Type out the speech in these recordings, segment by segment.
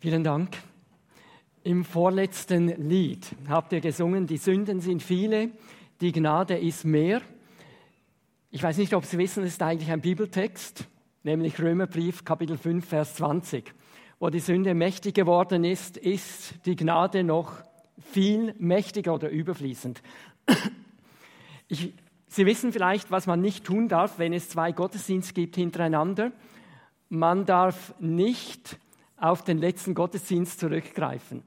Vielen Dank. Im vorletzten Lied habt ihr gesungen, die Sünden sind viele, die Gnade ist mehr. Ich weiß nicht, ob Sie wissen, es ist eigentlich ein Bibeltext, nämlich Römerbrief Kapitel 5, Vers 20. Wo die Sünde mächtig geworden ist, ist die Gnade noch viel mächtiger oder überfließend. Ich, Sie wissen vielleicht, was man nicht tun darf, wenn es zwei Gottesdienste gibt hintereinander. Man darf nicht auf den letzten Gottesdienst zurückgreifen.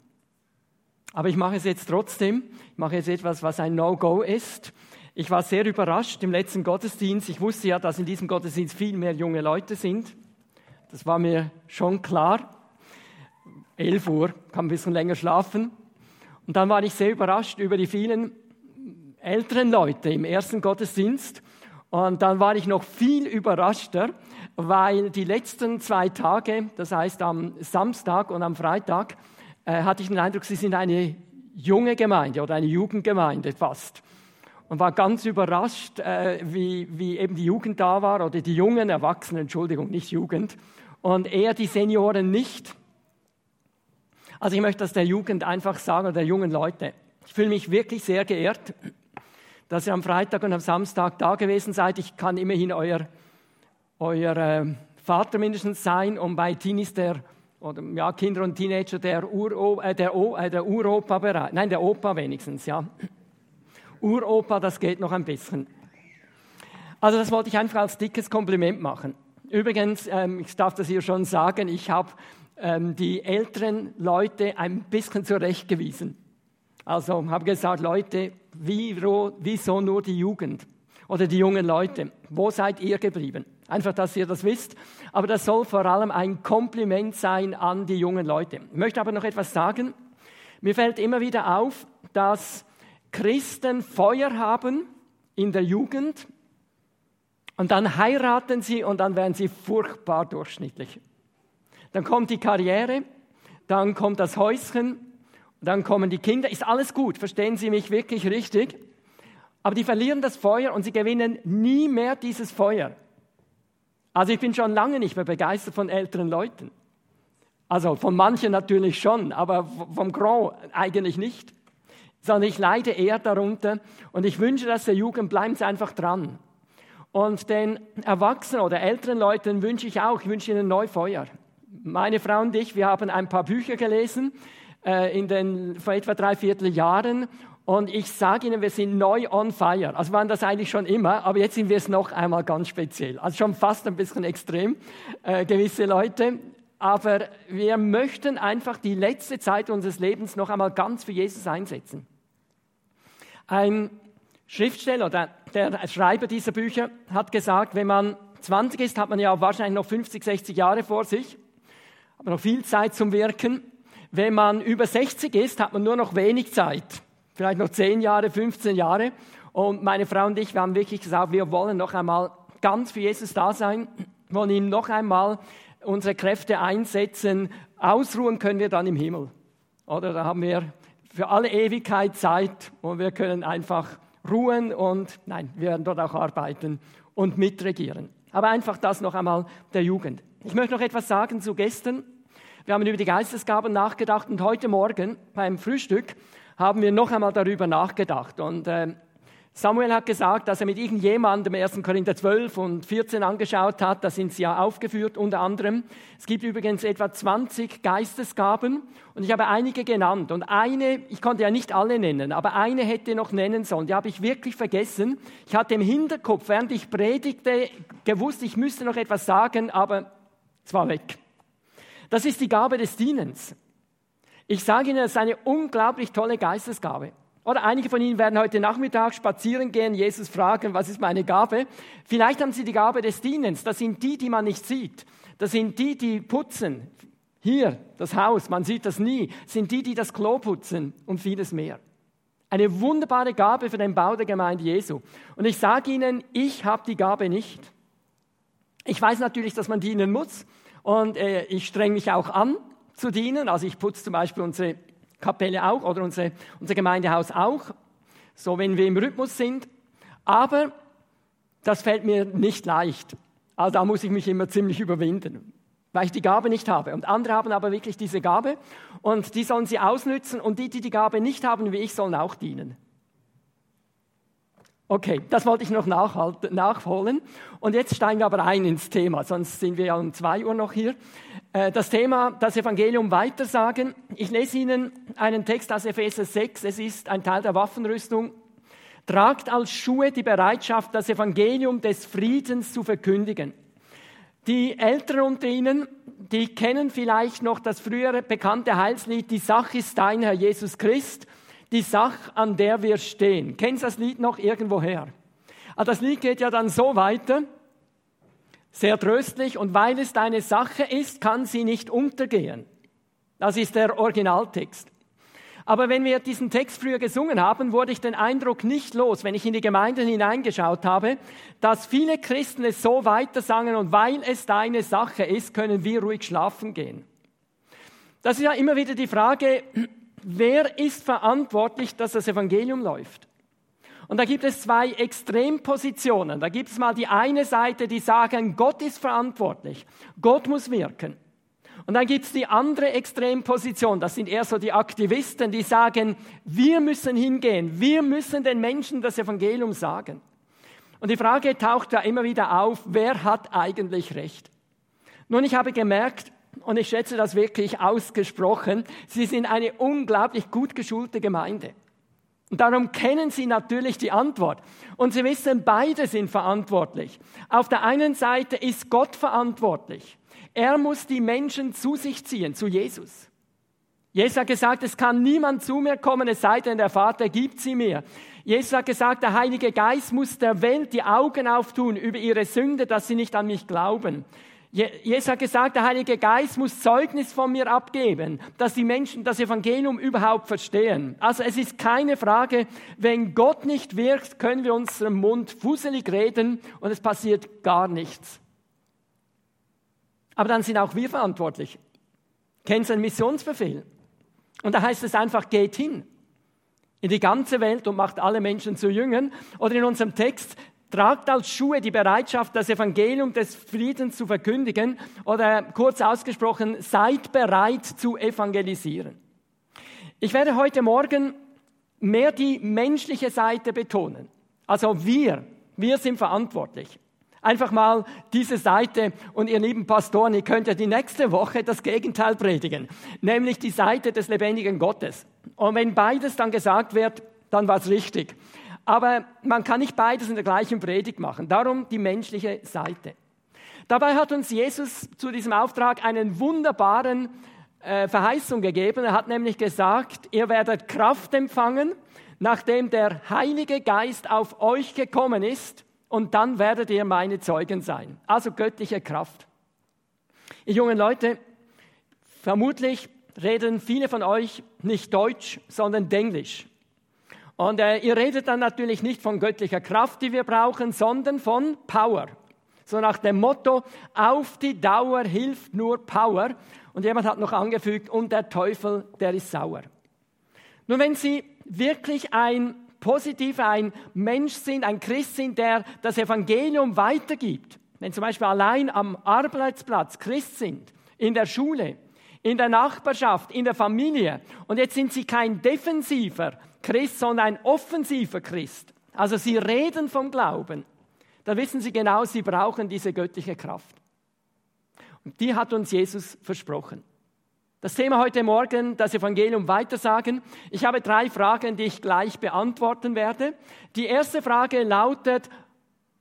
Aber ich mache es jetzt trotzdem. Ich mache jetzt etwas, was ein No-Go ist. Ich war sehr überrascht im letzten Gottesdienst. Ich wusste ja, dass in diesem Gottesdienst viel mehr junge Leute sind. Das war mir schon klar. 11 Uhr, kann ein bisschen länger schlafen. Und dann war ich sehr überrascht über die vielen älteren Leute im ersten Gottesdienst. Und dann war ich noch viel überraschter, weil die letzten zwei Tage, das heißt am Samstag und am Freitag, äh, hatte ich den Eindruck, sie sind eine junge Gemeinde oder eine Jugendgemeinde fast. Und war ganz überrascht, äh, wie, wie eben die Jugend da war oder die jungen Erwachsenen, Entschuldigung, nicht Jugend, und eher die Senioren nicht. Also ich möchte das der Jugend einfach sagen, oder der jungen Leute. Ich fühle mich wirklich sehr geehrt, dass ihr am Freitag und am Samstag da gewesen seid. Ich kann immerhin euer euer äh, Vater mindestens sein und bei Teenies der oder ja, Kinder und Teenager der, Uro, äh, der, äh, der Uropa bereit. Nein, der Opa wenigstens, ja. Uropa, das geht noch ein bisschen. Also das wollte ich einfach als dickes Kompliment machen. Übrigens, ähm, ich darf das hier schon sagen, ich habe ähm, die älteren Leute ein bisschen zurechtgewiesen. Also habe gesagt, Leute, wie, wieso nur die Jugend oder die jungen Leute? Wo seid ihr geblieben? Einfach, dass ihr das wisst. Aber das soll vor allem ein Kompliment sein an die jungen Leute. Ich möchte aber noch etwas sagen. Mir fällt immer wieder auf, dass Christen Feuer haben in der Jugend und dann heiraten sie und dann werden sie furchtbar durchschnittlich. Dann kommt die Karriere, dann kommt das Häuschen, dann kommen die Kinder. Ist alles gut, verstehen Sie mich wirklich richtig? Aber die verlieren das Feuer und sie gewinnen nie mehr dieses Feuer. Also ich bin schon lange nicht mehr begeistert von älteren Leuten. Also von manchen natürlich schon, aber vom Grand eigentlich nicht. Sondern ich leide eher darunter und ich wünsche, dass der Jugend bleibt einfach dran. Und den Erwachsenen oder älteren Leuten wünsche ich auch, ich wünsche ihnen Neufeuer. Meine Frau und ich, wir haben ein paar Bücher gelesen äh, in den vor etwa drei Vierteljahren und ich sage Ihnen, wir sind neu on fire. Also waren das eigentlich schon immer, aber jetzt sind wir es noch einmal ganz speziell. Also schon fast ein bisschen extrem, äh, gewisse Leute. Aber wir möchten einfach die letzte Zeit unseres Lebens noch einmal ganz für Jesus einsetzen. Ein Schriftsteller, der, der Schreiber dieser Bücher, hat gesagt, wenn man 20 ist, hat man ja wahrscheinlich noch 50, 60 Jahre vor sich, aber noch viel Zeit zum Wirken. Wenn man über 60 ist, hat man nur noch wenig Zeit vielleicht noch 10 Jahre, 15 Jahre. Und meine Frau und ich, wir haben wirklich gesagt, wir wollen noch einmal ganz für Jesus da sein, wollen ihm noch einmal unsere Kräfte einsetzen. Ausruhen können wir dann im Himmel. Oder da haben wir für alle Ewigkeit Zeit und wir können einfach ruhen und nein, wir werden dort auch arbeiten und mitregieren. Aber einfach das noch einmal der Jugend. Ich möchte noch etwas sagen zu gestern. Wir haben über die Geistesgaben nachgedacht und heute Morgen beim Frühstück haben wir noch einmal darüber nachgedacht. Und äh, Samuel hat gesagt, dass er mit irgendjemandem 1. Korinther 12 und 14 angeschaut hat. Da sind sie ja aufgeführt, unter anderem. Es gibt übrigens etwa 20 Geistesgaben und ich habe einige genannt. Und eine, ich konnte ja nicht alle nennen, aber eine hätte noch nennen sollen. Die habe ich wirklich vergessen. Ich hatte im Hinterkopf, während ich predigte, gewusst, ich müsste noch etwas sagen, aber es war weg. Das ist die Gabe des Dienens. Ich sage Ihnen, es ist eine unglaublich tolle Geistesgabe. Oder einige von Ihnen werden heute Nachmittag spazieren gehen, Jesus fragen, was ist meine Gabe? Vielleicht haben Sie die Gabe des Dienens. Das sind die, die man nicht sieht. Das sind die, die putzen. Hier, das Haus, man sieht das nie. Das sind die, die das Klo putzen und vieles mehr. Eine wunderbare Gabe für den Bau der Gemeinde Jesu. Und ich sage Ihnen, ich habe die Gabe nicht. Ich weiß natürlich, dass man dienen muss. Und äh, ich strenge mich auch an zu dienen. Also ich putze zum Beispiel unsere Kapelle auch oder unsere, unser Gemeindehaus auch, so wenn wir im Rhythmus sind. Aber das fällt mir nicht leicht. Also da muss ich mich immer ziemlich überwinden. weil ich die Gabe nicht habe. Und andere haben aber wirklich diese Gabe und die sollen sie ausnützen und die, die die Gabe nicht haben, wie ich, sollen auch dienen. Okay, das wollte ich noch nachholen. Und jetzt steigen wir aber ein ins Thema, sonst sind wir ja um zwei Uhr noch hier. Äh, das Thema, das Evangelium weitersagen. Ich lese Ihnen einen Text aus Epheser 6. Es ist ein Teil der Waffenrüstung. Tragt als Schuhe die Bereitschaft, das Evangelium des Friedens zu verkündigen. Die Älteren unter Ihnen, die kennen vielleicht noch das frühere bekannte Heilslied, die Sache ist dein Herr Jesus Christ die Sache, an der wir stehen. Kennst du das Lied noch irgendwoher? Also das Lied geht ja dann so weiter, sehr tröstlich, und weil es deine Sache ist, kann sie nicht untergehen. Das ist der Originaltext. Aber wenn wir diesen Text früher gesungen haben, wurde ich den Eindruck nicht los, wenn ich in die Gemeinden hineingeschaut habe, dass viele Christen es so weiter sangen und weil es deine Sache ist, können wir ruhig schlafen gehen. Das ist ja immer wieder die Frage, wer ist verantwortlich, dass das Evangelium läuft? Und da gibt es zwei Extrempositionen. Da gibt es mal die eine Seite, die sagen, Gott ist verantwortlich, Gott muss wirken. Und dann gibt es die andere Extremposition, das sind eher so die Aktivisten, die sagen, wir müssen hingehen, wir müssen den Menschen das Evangelium sagen. Und die Frage taucht ja immer wieder auf, wer hat eigentlich recht? Nun, ich habe gemerkt, und ich schätze das wirklich ausgesprochen, Sie sind eine unglaublich gut geschulte Gemeinde. Und darum kennen Sie natürlich die Antwort. Und Sie wissen, beide sind verantwortlich. Auf der einen Seite ist Gott verantwortlich. Er muss die Menschen zu sich ziehen, zu Jesus. Jesus hat gesagt, es kann niemand zu mir kommen, es sei denn, der Vater gibt sie mir. Jesus hat gesagt, der Heilige Geist muss der Welt die Augen auftun über ihre Sünde, dass sie nicht an mich glauben. Jesus hat gesagt, der Heilige Geist muss Zeugnis von mir abgeben, dass die Menschen das Evangelium überhaupt verstehen. Also es ist keine Frage, wenn Gott nicht wirkt, können wir unserem Mund fusselig reden und es passiert gar nichts. Aber dann sind auch wir verantwortlich. Kennen Sie einen Missionsbefehl? Und da heißt es einfach, geht hin in die ganze Welt und macht alle Menschen zu Jüngern. Oder in unserem Text, Tragt als Schuhe die Bereitschaft, das Evangelium des Friedens zu verkündigen oder kurz ausgesprochen, seid bereit zu evangelisieren. Ich werde heute Morgen mehr die menschliche Seite betonen. Also wir, wir sind verantwortlich. Einfach mal diese Seite und ihr lieben Pastoren, ihr könnt ja die nächste Woche das Gegenteil predigen, nämlich die Seite des lebendigen Gottes. Und wenn beides dann gesagt wird, dann war es richtig. Aber man kann nicht beides in der gleichen Predigt machen. Darum die menschliche Seite. Dabei hat uns Jesus zu diesem Auftrag einen wunderbaren äh, Verheißung gegeben. Er hat nämlich gesagt, ihr werdet Kraft empfangen, nachdem der Heilige Geist auf euch gekommen ist, und dann werdet ihr meine Zeugen sein. Also göttliche Kraft. Ihr jungen Leute, vermutlich reden viele von euch nicht Deutsch, sondern Denglisch. Und äh, ihr redet dann natürlich nicht von göttlicher Kraft, die wir brauchen, sondern von Power. So nach dem Motto, auf die Dauer hilft nur Power. Und jemand hat noch angefügt, und der Teufel, der ist sauer. Nun, wenn Sie wirklich ein positiver, ein Mensch sind, ein Christ sind, der das Evangelium weitergibt, wenn zum Beispiel allein am Arbeitsplatz Christ sind, in der Schule, in der Nachbarschaft, in der Familie, und jetzt sind Sie kein defensiver, Christ, sondern ein offensiver Christ. Also sie reden vom Glauben. Da wissen sie genau, sie brauchen diese göttliche Kraft. Und die hat uns Jesus versprochen. Das Thema heute Morgen, das Evangelium weitersagen. Ich habe drei Fragen, die ich gleich beantworten werde. Die erste Frage lautet,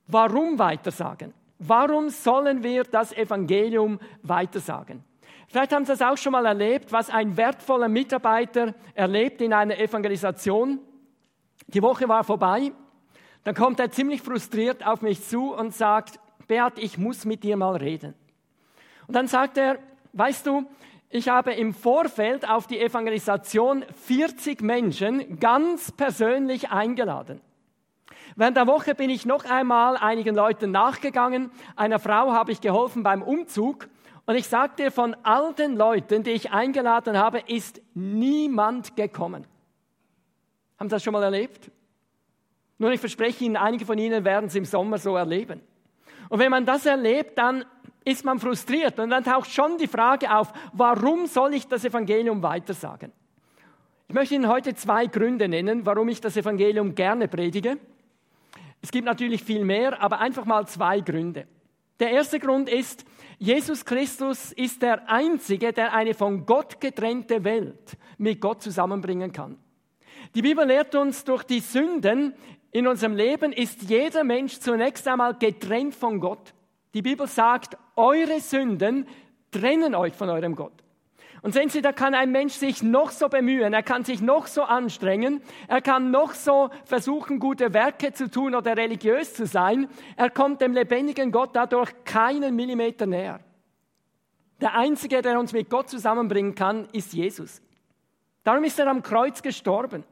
warum weitersagen? Warum sollen wir das Evangelium weitersagen? Vielleicht haben Sie das auch schon mal erlebt, was ein wertvoller Mitarbeiter erlebt in einer Evangelisation. Die Woche war vorbei. Dann kommt er ziemlich frustriert auf mich zu und sagt, Beat, ich muss mit dir mal reden. Und dann sagt er, weißt du, ich habe im Vorfeld auf die Evangelisation 40 Menschen ganz persönlich eingeladen. Während der Woche bin ich noch einmal einigen Leuten nachgegangen. Einer Frau habe ich geholfen beim Umzug und ich sage dir, von all den Leuten, die ich eingeladen habe, ist niemand gekommen. Haben Sie das schon mal erlebt? Nun, ich verspreche Ihnen, einige von Ihnen werden es im Sommer so erleben. Und wenn man das erlebt, dann ist man frustriert und dann taucht schon die Frage auf, warum soll ich das Evangelium weitersagen? Ich möchte Ihnen heute zwei Gründe nennen, warum ich das Evangelium gerne predige. Es gibt natürlich viel mehr, aber einfach mal zwei Gründe. Der erste Grund ist, Jesus Christus ist der Einzige, der eine von Gott getrennte Welt mit Gott zusammenbringen kann. Die Bibel lehrt uns, durch die Sünden in unserem Leben ist jeder Mensch zunächst einmal getrennt von Gott. Die Bibel sagt, eure Sünden trennen euch von eurem Gott. Und sehen Sie, da kann ein Mensch sich noch so bemühen, er kann sich noch so anstrengen, er kann noch so versuchen, gute Werke zu tun oder religiös zu sein, er kommt dem lebendigen Gott dadurch keinen Millimeter näher. Der Einzige, der uns mit Gott zusammenbringen kann, ist Jesus. Darum ist er am Kreuz gestorben.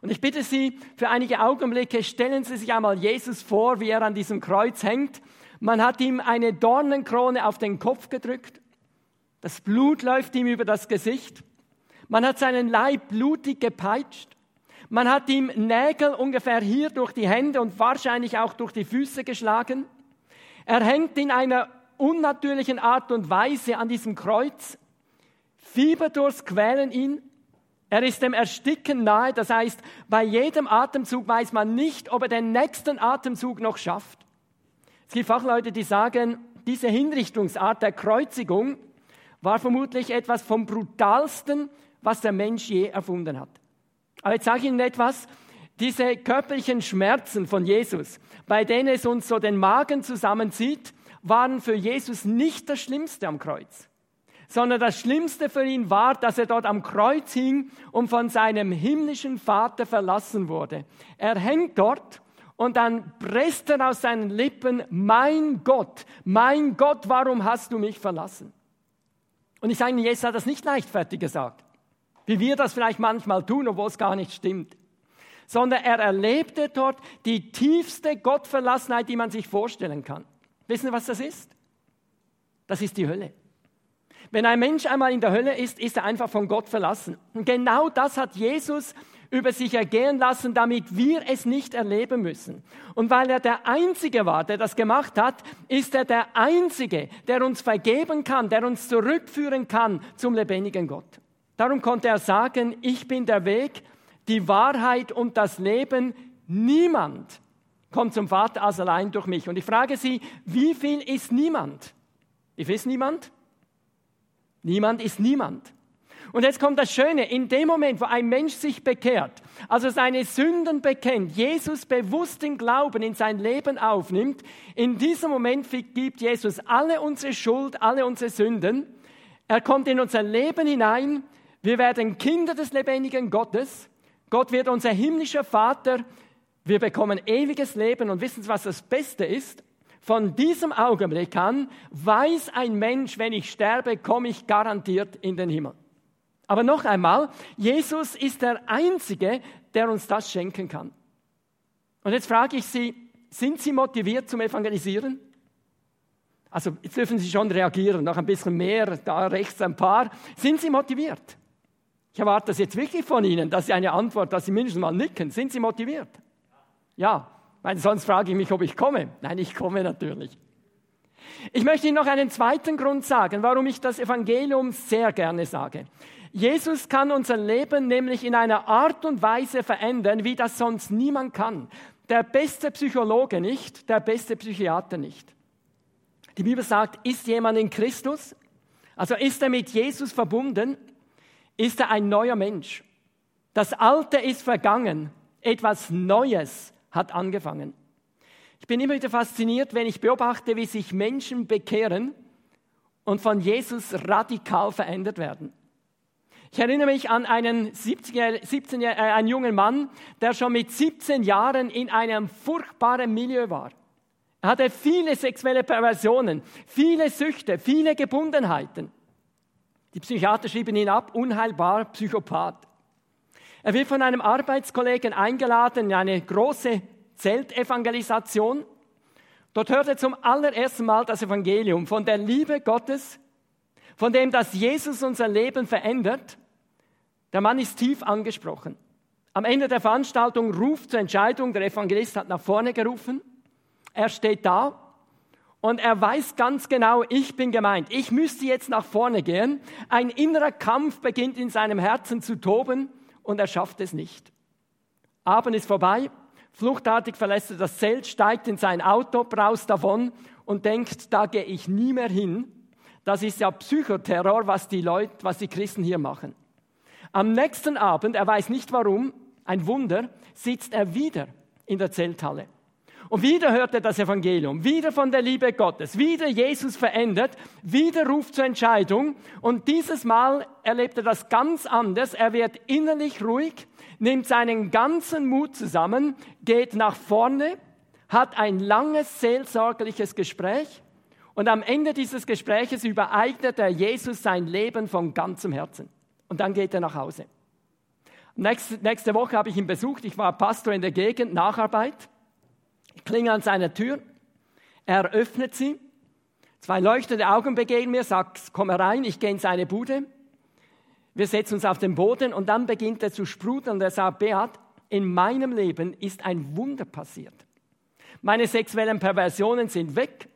Und ich bitte Sie, für einige Augenblicke stellen Sie sich einmal Jesus vor, wie er an diesem Kreuz hängt. Man hat ihm eine Dornenkrone auf den Kopf gedrückt. Das Blut läuft ihm über das Gesicht. Man hat seinen Leib blutig gepeitscht. Man hat ihm Nägel ungefähr hier durch die Hände und wahrscheinlich auch durch die Füße geschlagen. Er hängt in einer unnatürlichen Art und Weise an diesem Kreuz. Fieberdurst quälen ihn. Er ist dem Ersticken nahe, das heißt, bei jedem Atemzug weiß man nicht, ob er den nächsten Atemzug noch schafft. Es gibt Fachleute, die sagen, diese Hinrichtungsart der Kreuzigung war vermutlich etwas vom brutalsten, was der Mensch je erfunden hat. Aber jetzt sage ich Ihnen etwas, diese körperlichen Schmerzen von Jesus, bei denen es uns so den Magen zusammenzieht, waren für Jesus nicht das Schlimmste am Kreuz, sondern das Schlimmste für ihn war, dass er dort am Kreuz hing und von seinem himmlischen Vater verlassen wurde. Er hängt dort und dann presst er aus seinen Lippen, mein Gott, mein Gott, warum hast du mich verlassen? Und ich sage Ihnen, Jesus hat das nicht leichtfertig gesagt, wie wir das vielleicht manchmal tun, obwohl es gar nicht stimmt, sondern er erlebte dort die tiefste Gottverlassenheit, die man sich vorstellen kann. Wissen Sie, was das ist? Das ist die Hölle. Wenn ein Mensch einmal in der Hölle ist, ist er einfach von Gott verlassen. Und genau das hat Jesus über sich ergehen lassen, damit wir es nicht erleben müssen. Und weil er der Einzige war, der das gemacht hat, ist er der Einzige, der uns vergeben kann, der uns zurückführen kann zum lebendigen Gott. Darum konnte er sagen, ich bin der Weg, die Wahrheit und das Leben. Niemand kommt zum Vater als allein durch mich. Und ich frage Sie, wie viel ist niemand? Ich weiß niemand? Niemand ist niemand. Und jetzt kommt das Schöne, in dem Moment, wo ein Mensch sich bekehrt, also seine Sünden bekennt, Jesus bewusst im Glauben in sein Leben aufnimmt, in diesem Moment vergibt Jesus alle unsere Schuld, alle unsere Sünden. Er kommt in unser Leben hinein. Wir werden Kinder des lebendigen Gottes. Gott wird unser himmlischer Vater. Wir bekommen ewiges Leben. Und wissen Sie, was das Beste ist? Von diesem Augenblick an weiß ein Mensch, wenn ich sterbe, komme ich garantiert in den Himmel. Aber noch einmal, Jesus ist der Einzige, der uns das schenken kann. Und jetzt frage ich Sie, sind Sie motiviert zum Evangelisieren? Also jetzt dürfen Sie schon reagieren, noch ein bisschen mehr, da rechts ein paar. Sind Sie motiviert? Ich erwarte das jetzt wirklich von Ihnen, dass Sie eine Antwort, dass Sie mindestens mal nicken. Sind Sie motiviert? Ja, weil sonst frage ich mich, ob ich komme. Nein, ich komme natürlich. Ich möchte Ihnen noch einen zweiten Grund sagen, warum ich das Evangelium sehr gerne sage. Jesus kann unser Leben nämlich in einer Art und Weise verändern, wie das sonst niemand kann. Der beste Psychologe nicht, der beste Psychiater nicht. Die Bibel sagt, ist jemand in Christus? Also ist er mit Jesus verbunden? Ist er ein neuer Mensch? Das Alte ist vergangen, etwas Neues hat angefangen. Ich bin immer wieder fasziniert, wenn ich beobachte, wie sich Menschen bekehren und von Jesus radikal verändert werden. Ich erinnere mich an einen, 17, 17, äh, einen jungen Mann, der schon mit 17 Jahren in einem furchtbaren Milieu war. Er hatte viele sexuelle Perversionen, viele Süchte, viele Gebundenheiten. Die Psychiater schrieben ihn ab, unheilbar Psychopath. Er wird von einem Arbeitskollegen eingeladen in eine große Zeltevangelisation. Dort hört er zum allerersten Mal das Evangelium von der Liebe Gottes, von dem, dass Jesus unser Leben verändert der Mann ist tief angesprochen. Am Ende der Veranstaltung ruft zur Entscheidung, der Evangelist hat nach vorne gerufen. Er steht da Und er weiß ganz genau, ich bin gemeint. Ich müsste jetzt nach vorne gehen. Ein innerer Kampf beginnt in seinem Herzen zu toben und er schafft es nicht. Abend ist vorbei. Fluchtartig verlässt er das Zelt, steigt in sein Auto, braust davon und denkt, da gehe ich nie mehr hin. Das ist ja Psychoterror, was die Leute, was die Christen hier machen. Am nächsten Abend, er weiß nicht warum, ein Wunder, sitzt er wieder in der Zelthalle. Und wieder hört er das Evangelium, wieder von der Liebe Gottes, wieder Jesus verändert, wieder ruft zur Entscheidung. Und dieses Mal erlebt er das ganz anders. Er wird innerlich ruhig, nimmt seinen ganzen Mut zusammen, geht nach vorne, hat ein langes seelsorgerliches Gespräch und am Ende dieses Gespräches übereignet er Jesus sein Leben von ganzem Herzen. Und dann geht er nach Hause. Nächste, nächste Woche habe ich ihn besucht. Ich war Pastor in der Gegend, Nacharbeit. Ich klinge an seiner Tür. Er öffnet sie. Zwei leuchtende Augen begegnen mir, sagt, komm herein, ich gehe in seine Bude. Wir setzen uns auf den Boden und dann beginnt er zu sprudeln und er sagt, Beat, in meinem Leben ist ein Wunder passiert. Meine sexuellen Perversionen sind weg,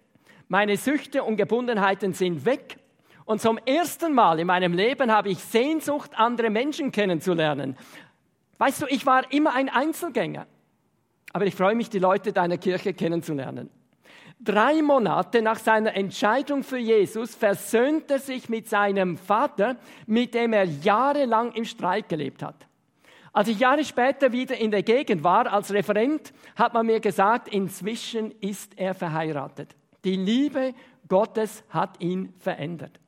meine Süchte und Gebundenheiten sind weg und zum ersten Mal in meinem Leben habe ich Sehnsucht, andere Menschen kennenzulernen. Weißt du, ich war immer ein Einzelgänger. Aber ich freue mich, die Leute deiner Kirche kennenzulernen. Drei Monate nach seiner Entscheidung für Jesus versöhnt er sich mit seinem Vater, mit dem er jahrelang im Streit gelebt hat. Als ich Jahre später wieder in der Gegend war als Referent, hat man mir gesagt, inzwischen ist er verheiratet. Die Liebe Gottes hat ihn verändert.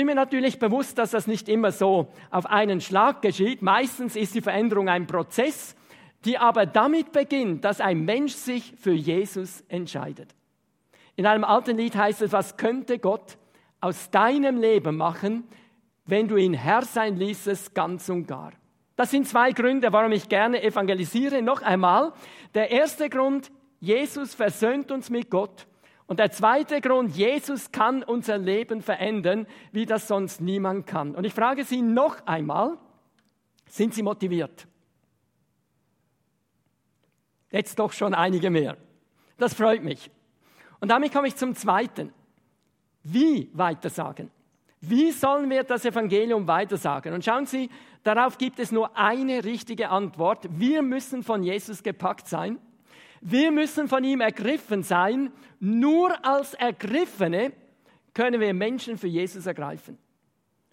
Bin mir natürlich bewusst, dass das nicht immer so auf einen Schlag geschieht. Meistens ist die Veränderung ein Prozess die aber damit beginnt, dass ein Mensch sich für Jesus entscheidet. In einem alten Lied heißt es, was könnte Gott aus deinem Leben machen, wenn du ihn Herr sein ließest, ganz und gar. Das sind zwei Gründe, warum ich gerne evangelisiere. Noch einmal, der erste Grund, Jesus versöhnt uns mit Gott. Und der zweite Grund, Jesus kann unser Leben verändern, wie das sonst niemand kann. Und ich frage Sie noch einmal, sind Sie motiviert? Jetzt doch schon einige mehr. Das freut mich. Und damit komme ich zum Zweiten. Wie weitersagen? Wie sollen wir das Evangelium weitersagen? Und schauen Sie, darauf gibt es nur eine richtige Antwort. Wir müssen von Jesus gepackt sein. Wir müssen von ihm ergriffen sein. Nur als Ergriffene können wir Menschen für Jesus ergreifen.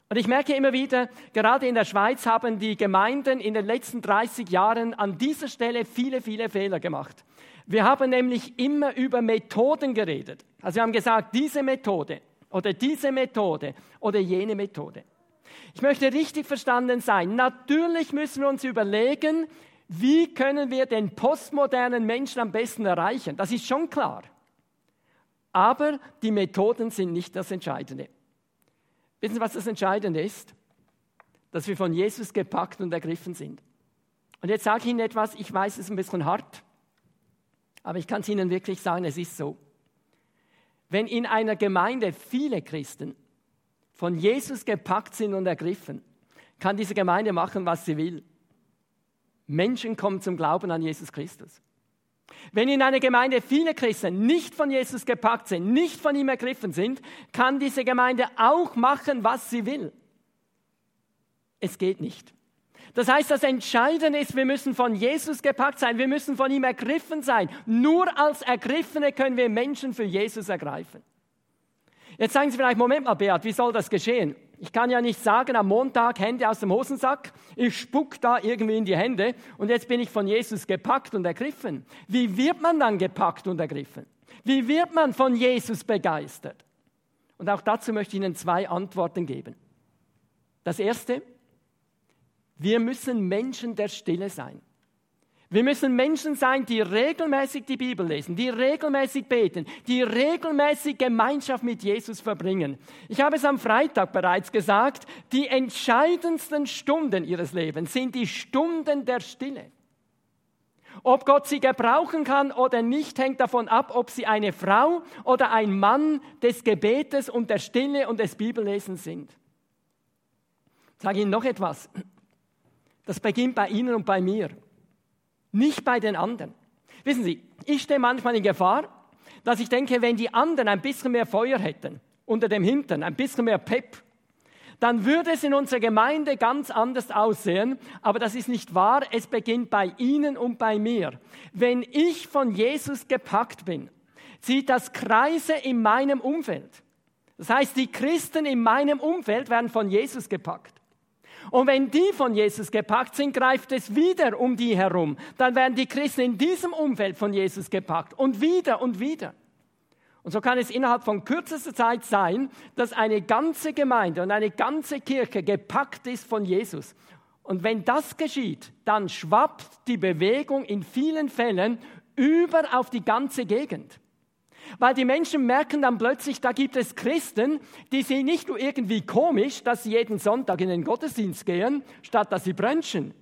Und ich merke immer wieder, gerade in der Schweiz haben die Gemeinden in den letzten 30 Jahren an dieser Stelle viele, viele Fehler gemacht. Wir haben nämlich immer über Methoden geredet. Also wir haben gesagt, diese Methode oder diese Methode oder jene Methode. Ich möchte richtig verstanden sein. Natürlich müssen wir uns überlegen, wie können wir den postmodernen Menschen am besten erreichen. Das ist schon klar. Aber die Methoden sind nicht das Entscheidende. Wissen Sie, was das Entscheidende ist? Dass wir von Jesus gepackt und ergriffen sind. Und jetzt sage ich Ihnen etwas, ich weiß, es ist ein bisschen hart, aber ich kann es Ihnen wirklich sagen, es ist so. Wenn in einer Gemeinde viele Christen von Jesus gepackt sind und ergriffen, kann diese Gemeinde machen, was sie will. Menschen kommen zum Glauben an Jesus Christus. Wenn in einer Gemeinde viele Christen nicht von Jesus gepackt sind, nicht von ihm ergriffen sind, kann diese Gemeinde auch machen, was sie will. Es geht nicht. Das heißt, das Entscheidende ist, wir müssen von Jesus gepackt sein, wir müssen von ihm ergriffen sein. Nur als Ergriffene können wir Menschen für Jesus ergreifen. Jetzt sagen Sie vielleicht, Moment mal, Beat, wie soll das geschehen? Ich kann ja nicht sagen, am Montag Hände aus dem Hosensack, ich spuck da irgendwie in die Hände und jetzt bin ich von Jesus gepackt und ergriffen. Wie wird man dann gepackt und ergriffen? Wie wird man von Jesus begeistert? Und auch dazu möchte ich Ihnen zwei Antworten geben. Das erste, wir müssen Menschen der Stille sein. Wir müssen Menschen sein, die regelmäßig die Bibel lesen, die regelmäßig beten, die regelmäßig Gemeinschaft mit Jesus verbringen. Ich habe es am Freitag bereits gesagt, die entscheidendsten Stunden ihres Lebens sind die Stunden der Stille. Ob Gott sie gebrauchen kann oder nicht, hängt davon ab, ob sie eine Frau oder ein Mann des Gebetes und der Stille und des Bibellesens sind. Ich sage Ihnen noch etwas. Das beginnt bei Ihnen und bei mir nicht bei den anderen. Wissen Sie, ich stehe manchmal in Gefahr, dass ich denke, wenn die anderen ein bisschen mehr Feuer hätten, unter dem Hintern, ein bisschen mehr Pep, dann würde es in unserer Gemeinde ganz anders aussehen. Aber das ist nicht wahr. Es beginnt bei Ihnen und bei mir. Wenn ich von Jesus gepackt bin, zieht das Kreise in meinem Umfeld. Das heißt, die Christen in meinem Umfeld werden von Jesus gepackt. Und wenn die von Jesus gepackt sind, greift es wieder um die herum. Dann werden die Christen in diesem Umfeld von Jesus gepackt und wieder und wieder. Und so kann es innerhalb von kürzester Zeit sein, dass eine ganze Gemeinde und eine ganze Kirche gepackt ist von Jesus. Und wenn das geschieht, dann schwappt die Bewegung in vielen Fällen über auf die ganze Gegend. Weil die Menschen merken dann plötzlich, da gibt es Christen, die sind nicht nur irgendwie komisch, dass sie jeden Sonntag in den Gottesdienst gehen, statt dass sie brunchen,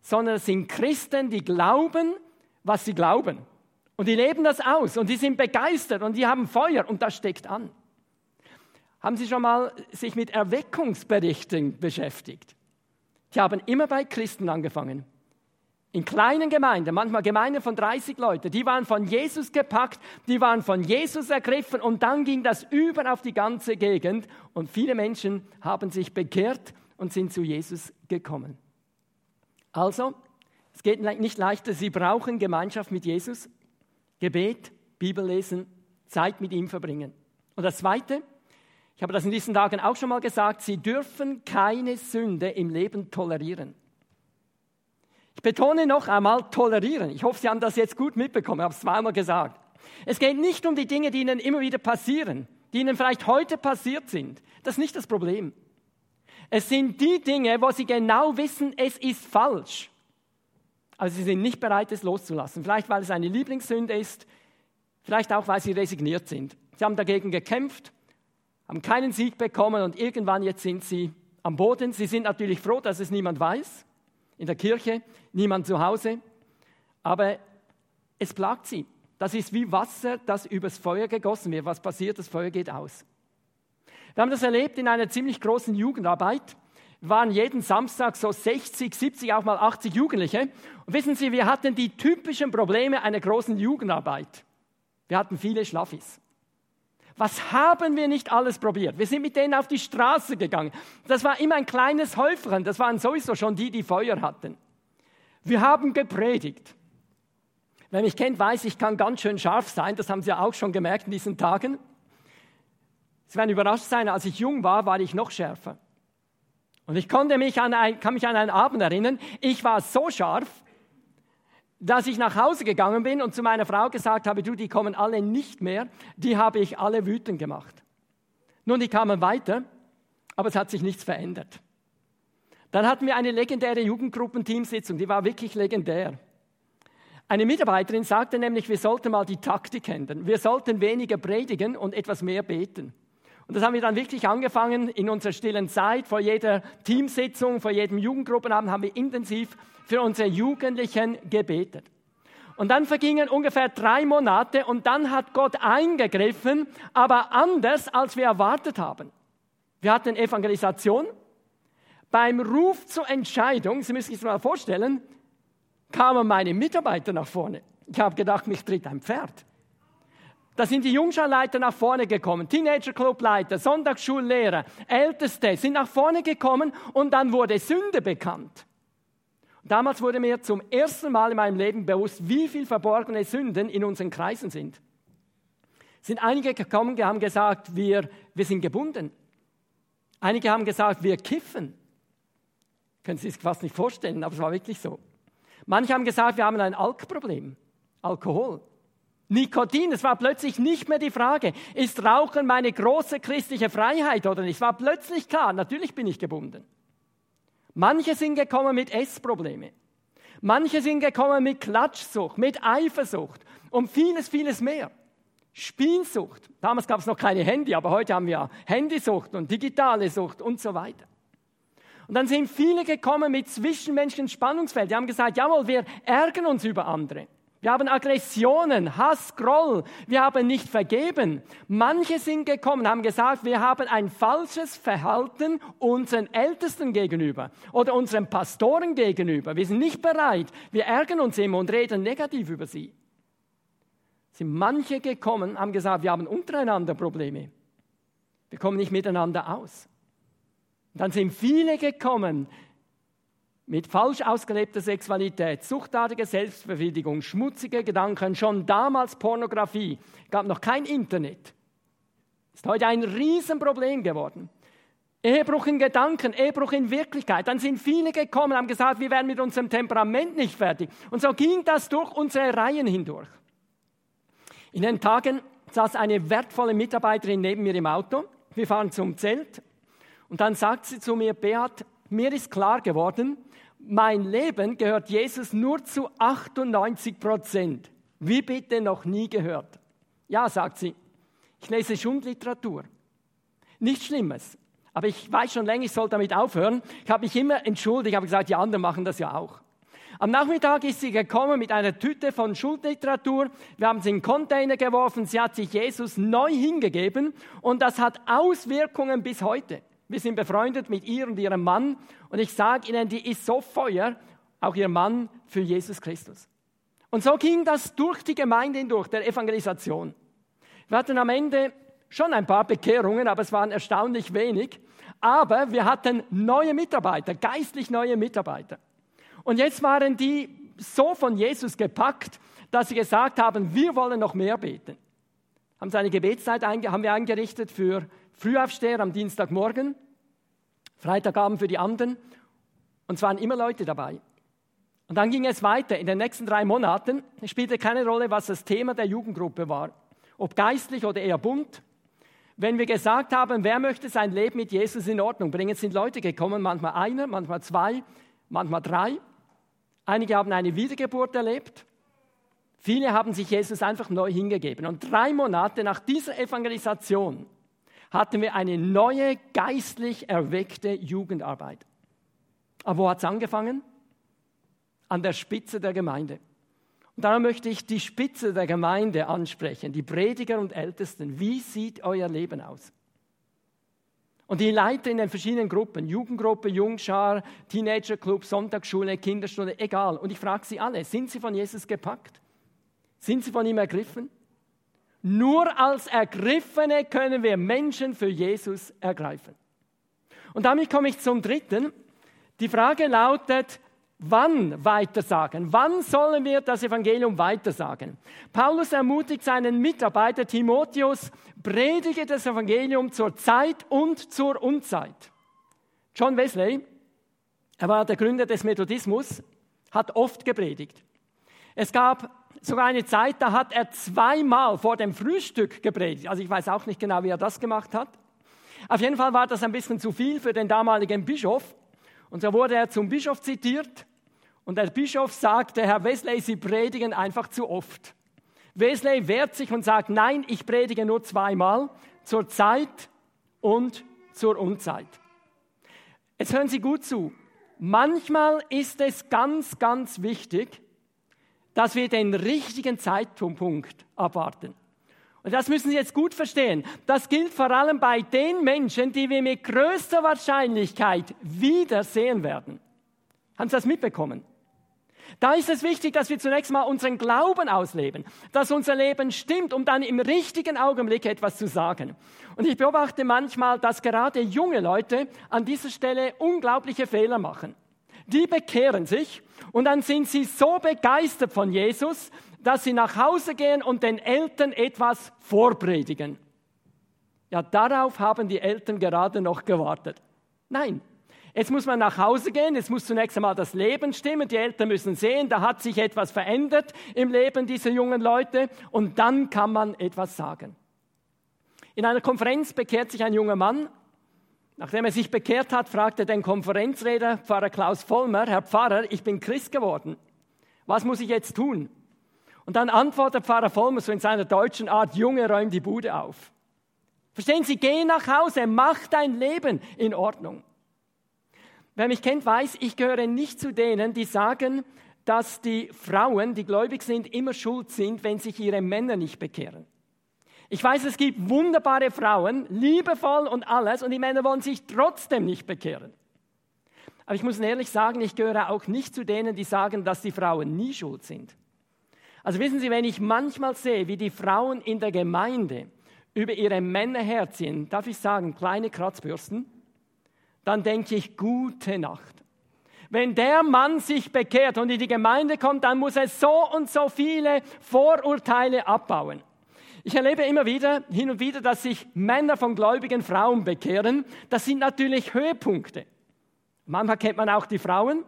sondern es sind Christen, die glauben, was sie glauben. Und die leben das aus und die sind begeistert und die haben Feuer und das steckt an. Haben Sie schon mal sich mit Erweckungsberichten beschäftigt? Die haben immer bei Christen angefangen. In kleinen Gemeinden, manchmal Gemeinden von 30 Leuten, die waren von Jesus gepackt, die waren von Jesus ergriffen und dann ging das über auf die ganze Gegend und viele Menschen haben sich bekehrt und sind zu Jesus gekommen. Also, es geht nicht leichter, sie brauchen Gemeinschaft mit Jesus, Gebet, Bibel lesen, Zeit mit ihm verbringen. Und das Zweite, ich habe das in diesen Tagen auch schon mal gesagt, sie dürfen keine Sünde im Leben tolerieren. Ich betone noch einmal tolerieren. Ich hoffe, Sie haben das jetzt gut mitbekommen. Ich habe es zweimal gesagt. Es geht nicht um die Dinge, die Ihnen immer wieder passieren, die Ihnen vielleicht heute passiert sind. Das ist nicht das Problem. Es sind die Dinge, wo Sie genau wissen, es ist falsch. Aber Sie sind nicht bereit, es loszulassen. Vielleicht, weil es eine Lieblingssünde ist, vielleicht auch, weil Sie resigniert sind. Sie haben dagegen gekämpft, haben keinen Sieg bekommen und irgendwann jetzt sind Sie am Boden. Sie sind natürlich froh, dass es niemand weiß in der Kirche, niemand zu Hause, aber es plagt sie. Das ist wie Wasser, das übers Feuer gegossen wird. Was passiert? Das Feuer geht aus. Wir haben das erlebt in einer ziemlich großen Jugendarbeit. Wir waren jeden Samstag so 60, 70, auch mal 80 Jugendliche. Und wissen Sie, wir hatten die typischen Probleme einer großen Jugendarbeit. Wir hatten viele Schlaffis. Was haben wir nicht alles probiert? Wir sind mit denen auf die Straße gegangen. Das war immer ein kleines Häufchen. Das waren sowieso schon die, die Feuer hatten. Wir haben gepredigt. Wer mich kennt, weiß, ich kann ganz schön scharf sein. Das haben Sie ja auch schon gemerkt in diesen Tagen. Sie werden überrascht sein, als ich jung war, war ich noch schärfer. Und ich konnte mich an ein, kann mich an einen Abend erinnern, ich war so scharf, dass ich nach Hause gegangen bin und zu meiner Frau gesagt habe, du, die kommen alle nicht mehr, die habe ich alle wütend gemacht. Nun, die kamen weiter, aber es hat sich nichts verändert. Dann hatten wir eine legendäre Jugendgruppenteamsitzung, die war wirklich legendär. Eine Mitarbeiterin sagte nämlich, wir sollten mal die Taktik ändern. Wir sollten weniger predigen und etwas mehr beten. Und das haben wir dann wirklich angefangen in unserer stillen Zeit. Vor jeder Teamsitzung, vor jedem Jugendgruppenabend haben wir intensiv für unsere Jugendlichen gebetet. Und dann vergingen ungefähr drei Monate und dann hat Gott eingegriffen, aber anders, als wir erwartet haben. Wir hatten Evangelisation. Beim Ruf zur Entscheidung, Sie müssen sich das mal vorstellen, kamen meine Mitarbeiter nach vorne. Ich habe gedacht, mich tritt ein Pferd. Da sind die Jungschulleiter nach vorne gekommen, Teenagerclubleiter, Sonntagsschullehrer, Älteste sind nach vorne gekommen und dann wurde Sünde bekannt. Damals wurde mir zum ersten Mal in meinem Leben bewusst, wie viel verborgene Sünden in unseren Kreisen sind. Es sind einige gekommen, die haben gesagt, wir, wir sind gebunden. Einige haben gesagt, wir kiffen. Können Sie sich fast nicht vorstellen, aber es war wirklich so. Manche haben gesagt, wir haben ein Alkproblem, Alkohol. Nikotin, es war plötzlich nicht mehr die Frage, ist Rauchen meine große christliche Freiheit oder nicht? Es war plötzlich klar, natürlich bin ich gebunden. Manche sind gekommen mit Essprobleme. Manche sind gekommen mit Klatschsucht, mit Eifersucht und vieles, vieles mehr. Spielsucht. Damals gab es noch keine Handy, aber heute haben wir Handysucht und digitale Sucht und so weiter. Und dann sind viele gekommen mit zwischenmenschlichen Spannungsfeld. Die haben gesagt, jawohl, wir ärgern uns über andere. Wir haben Aggressionen, Hass, Groll. Wir haben nicht vergeben. Manche sind gekommen, haben gesagt, wir haben ein falsches Verhalten unseren Ältesten gegenüber oder unseren Pastoren gegenüber. Wir sind nicht bereit. Wir ärgern uns immer und reden negativ über sie. sind manche gekommen, haben gesagt, wir haben untereinander Probleme. Wir kommen nicht miteinander aus. Und dann sind viele gekommen mit falsch ausgelebter Sexualität, suchtartiger Selbstbefriedigung, schmutzige Gedanken, schon damals Pornografie, gab noch kein Internet. Ist heute ein Riesenproblem geworden. Ehebruch in Gedanken, Ehebruch in Wirklichkeit. Dann sind viele gekommen, haben gesagt, wir werden mit unserem Temperament nicht fertig. Und so ging das durch unsere Reihen hindurch. In den Tagen saß eine wertvolle Mitarbeiterin neben mir im Auto. Wir fahren zum Zelt. Und dann sagt sie zu mir, Beat, mir ist klar geworden, mein Leben gehört Jesus nur zu 98 Prozent. Wie bitte noch nie gehört? Ja, sagt sie, ich lese Schundliteratur. Nichts Schlimmes. Aber ich weiß schon länger, ich soll damit aufhören. Ich habe mich immer entschuldigt, ich habe gesagt, die anderen machen das ja auch. Am Nachmittag ist sie gekommen mit einer Tüte von Schultliteratur. Wir haben sie in den Container geworfen. Sie hat sich Jesus neu hingegeben und das hat Auswirkungen bis heute. Wir sind befreundet mit ihr und ihrem Mann und ich sage Ihnen, die ist so Feuer, auch ihr Mann, für Jesus Christus. Und so ging das durch die Gemeinde hindurch, der Evangelisation. Wir hatten am Ende schon ein paar Bekehrungen, aber es waren erstaunlich wenig. Aber wir hatten neue Mitarbeiter, geistlich neue Mitarbeiter. Und jetzt waren die so von Jesus gepackt, dass sie gesagt haben, wir wollen noch mehr beten. Haben sie eine Gebetszeit haben wir eingerichtet für Frühaufsteher am Dienstagmorgen, Freitagabend für die anderen. Und es waren immer Leute dabei. Und dann ging es weiter. In den nächsten drei Monaten spielte keine Rolle, was das Thema der Jugendgruppe war. Ob geistlich oder eher bunt. Wenn wir gesagt haben, wer möchte sein Leben mit Jesus in Ordnung bringen, sind Leute gekommen, manchmal einer, manchmal zwei, manchmal drei. Einige haben eine Wiedergeburt erlebt. Viele haben sich Jesus einfach neu hingegeben. Und drei Monate nach dieser Evangelisation hatten wir eine neue, geistlich erweckte Jugendarbeit. Aber wo hat es angefangen? An der Spitze der Gemeinde. Und darum möchte ich die Spitze der Gemeinde ansprechen, die Prediger und Ältesten. Wie sieht euer Leben aus? Und die Leiter in den verschiedenen Gruppen, Jugendgruppe, Jungschar, Teenagerclub, Sonntagsschule, Kinderstunde, egal. Und ich frage sie alle, sind sie von Jesus gepackt? Sind sie von ihm ergriffen? Nur als Ergriffene können wir Menschen für Jesus ergreifen. Und damit komme ich zum dritten. Die Frage lautet, Wann weitersagen? Wann sollen wir das Evangelium weitersagen? Paulus ermutigt seinen Mitarbeiter Timotheus, predige das Evangelium zur Zeit und zur Unzeit. John Wesley, er war der Gründer des Methodismus, hat oft gepredigt. Es gab sogar eine Zeit, da hat er zweimal vor dem Frühstück gepredigt. Also ich weiß auch nicht genau, wie er das gemacht hat. Auf jeden Fall war das ein bisschen zu viel für den damaligen Bischof. Und so wurde er zum Bischof zitiert und der Bischof sagte, Herr Wesley, Sie predigen einfach zu oft. Wesley wehrt sich und sagt, nein, ich predige nur zweimal, zur Zeit und zur Unzeit. Jetzt hören Sie gut zu. Manchmal ist es ganz, ganz wichtig, dass wir den richtigen Zeitpunkt abwarten. Und das müssen Sie jetzt gut verstehen. Das gilt vor allem bei den Menschen, die wir mit größter Wahrscheinlichkeit wiedersehen werden. Haben Sie das mitbekommen? Da ist es wichtig, dass wir zunächst mal unseren Glauben ausleben, dass unser Leben stimmt, um dann im richtigen Augenblick etwas zu sagen. Und ich beobachte manchmal, dass gerade junge Leute an dieser Stelle unglaubliche Fehler machen. Die bekehren sich und dann sind sie so begeistert von Jesus, dass sie nach Hause gehen und den Eltern etwas vorpredigen. Ja, darauf haben die Eltern gerade noch gewartet. Nein, Jetzt muss man nach Hause gehen, jetzt muss zunächst einmal das Leben stimmen, die Eltern müssen sehen, da hat sich etwas verändert im Leben dieser jungen Leute und dann kann man etwas sagen. In einer Konferenz bekehrt sich ein junger Mann. Nachdem er sich bekehrt hat, fragte den Konferenzredner Pfarrer Klaus Vollmer, Herr Pfarrer, ich bin Christ geworden. Was muss ich jetzt tun? Und dann antwortet Pfarrer Vollmer so in seiner deutschen Art, Junge, räum die Bude auf. Verstehen Sie, geh nach Hause, mach dein Leben in Ordnung. Wer mich kennt, weiß, ich gehöre nicht zu denen, die sagen, dass die Frauen, die gläubig sind, immer schuld sind, wenn sich ihre Männer nicht bekehren. Ich weiß, es gibt wunderbare Frauen, liebevoll und alles, und die Männer wollen sich trotzdem nicht bekehren. Aber ich muss ehrlich sagen, ich gehöre auch nicht zu denen, die sagen, dass die Frauen nie schuld sind. Also wissen Sie, wenn ich manchmal sehe, wie die Frauen in der Gemeinde über ihre Männer herziehen, darf ich sagen, kleine Kratzbürsten, dann denke ich, gute Nacht. Wenn der Mann sich bekehrt und in die Gemeinde kommt, dann muss er so und so viele Vorurteile abbauen. Ich erlebe immer wieder, hin und wieder, dass sich Männer von gläubigen Frauen bekehren. Das sind natürlich Höhepunkte. Manchmal kennt man auch die Frauen.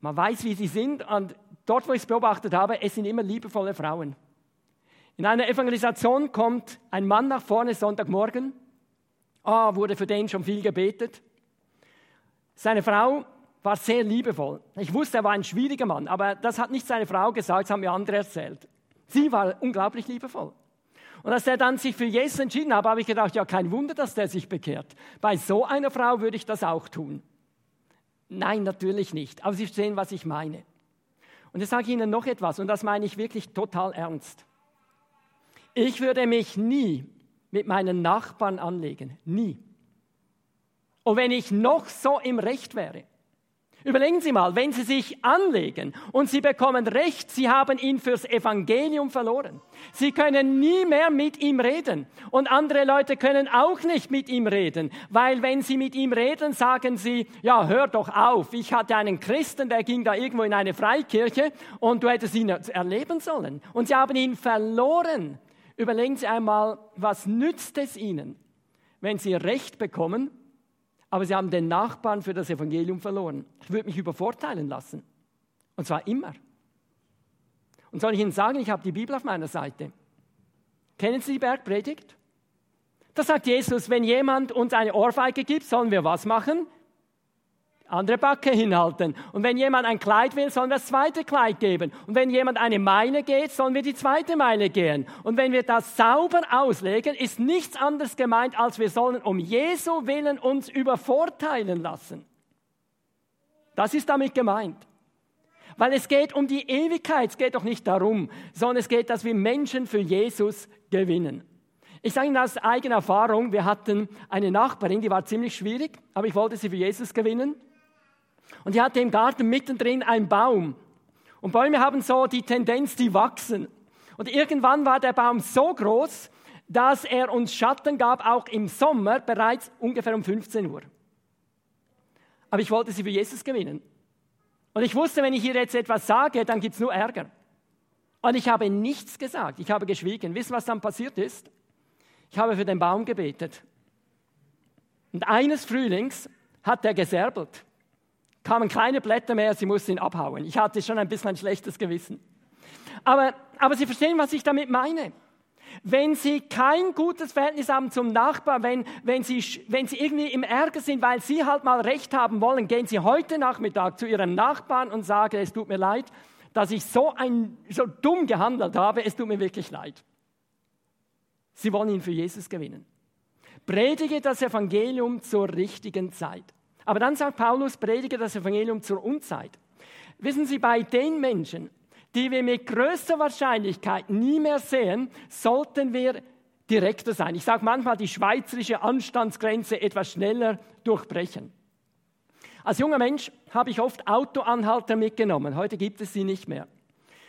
Man weiß, wie sie sind. Und dort, wo ich es beobachtet habe, es sind immer liebevolle Frauen. In einer Evangelisation kommt ein Mann nach vorne Sonntagmorgen. Ah, wurde für den schon viel gebetet. Seine Frau war sehr liebevoll. Ich wusste, er war ein schwieriger Mann, aber das hat nicht seine Frau gesagt, das haben mir andere erzählt. Sie war unglaublich liebevoll. Und als er dann sich für Jesus entschieden hat, habe ich gedacht, ja, kein Wunder, dass der sich bekehrt. Bei so einer Frau würde ich das auch tun. Nein, natürlich nicht. Aber Sie verstehen, was ich meine. Und jetzt sage ich Ihnen noch etwas, und das meine ich wirklich total ernst. Ich würde mich nie mit meinen Nachbarn anlegen. Nie. Und wenn ich noch so im Recht wäre, Überlegen Sie mal, wenn Sie sich anlegen und Sie bekommen Recht, Sie haben ihn fürs Evangelium verloren. Sie können nie mehr mit ihm reden. Und andere Leute können auch nicht mit ihm reden, weil wenn Sie mit ihm reden, sagen Sie, ja, hör doch auf, ich hatte einen Christen, der ging da irgendwo in eine Freikirche und du hättest ihn erleben sollen. Und Sie haben ihn verloren. Überlegen Sie einmal, was nützt es Ihnen, wenn Sie Recht bekommen aber sie haben den Nachbarn für das Evangelium verloren. Ich würde mich übervorteilen lassen. Und zwar immer. Und soll ich Ihnen sagen, ich habe die Bibel auf meiner Seite. Kennen Sie die Bergpredigt? Da sagt Jesus, wenn jemand uns eine Ohrfeige gibt, sollen wir was machen? Andere Backe hinhalten. Und wenn jemand ein Kleid will, sollen wir das zweite Kleid geben. Und wenn jemand eine Meile geht, sollen wir die zweite Meile gehen. Und wenn wir das sauber auslegen, ist nichts anderes gemeint, als wir sollen um Jesu willen uns übervorteilen lassen. Das ist damit gemeint. Weil es geht um die Ewigkeit, es geht doch nicht darum, sondern es geht, dass wir Menschen für Jesus gewinnen. Ich sage Ihnen aus eigener Erfahrung, wir hatten eine Nachbarin, die war ziemlich schwierig, aber ich wollte sie für Jesus gewinnen. Und die hatte im Garten mittendrin einen Baum. Und Bäume haben so die Tendenz, die wachsen. Und irgendwann war der Baum so groß, dass er uns Schatten gab, auch im Sommer, bereits ungefähr um 15 Uhr. Aber ich wollte sie für Jesus gewinnen. Und ich wusste, wenn ich ihr jetzt etwas sage, dann gibt es nur Ärger. Und ich habe nichts gesagt, ich habe geschwiegen. Wissen, was dann passiert ist? Ich habe für den Baum gebetet. Und eines Frühlings hat er gesärbelt kamen keine Blätter mehr, sie mussten ihn abhauen. Ich hatte schon ein bisschen ein schlechtes Gewissen. Aber, aber Sie verstehen, was ich damit meine. Wenn Sie kein gutes Verhältnis haben zum Nachbarn, wenn, wenn, Sie, wenn Sie irgendwie im Ärger sind, weil Sie halt mal Recht haben wollen, gehen Sie heute Nachmittag zu Ihrem Nachbarn und sagen, es tut mir leid, dass ich so, ein, so dumm gehandelt habe, es tut mir wirklich leid. Sie wollen ihn für Jesus gewinnen. Predige das Evangelium zur richtigen Zeit. Aber dann sagt Paulus, predige das Evangelium zur Unzeit. Wissen Sie, bei den Menschen, die wir mit größter Wahrscheinlichkeit nie mehr sehen, sollten wir direkter sein. Ich sage manchmal die schweizerische Anstandsgrenze etwas schneller durchbrechen. Als junger Mensch habe ich oft Autoanhalter mitgenommen. Heute gibt es sie nicht mehr.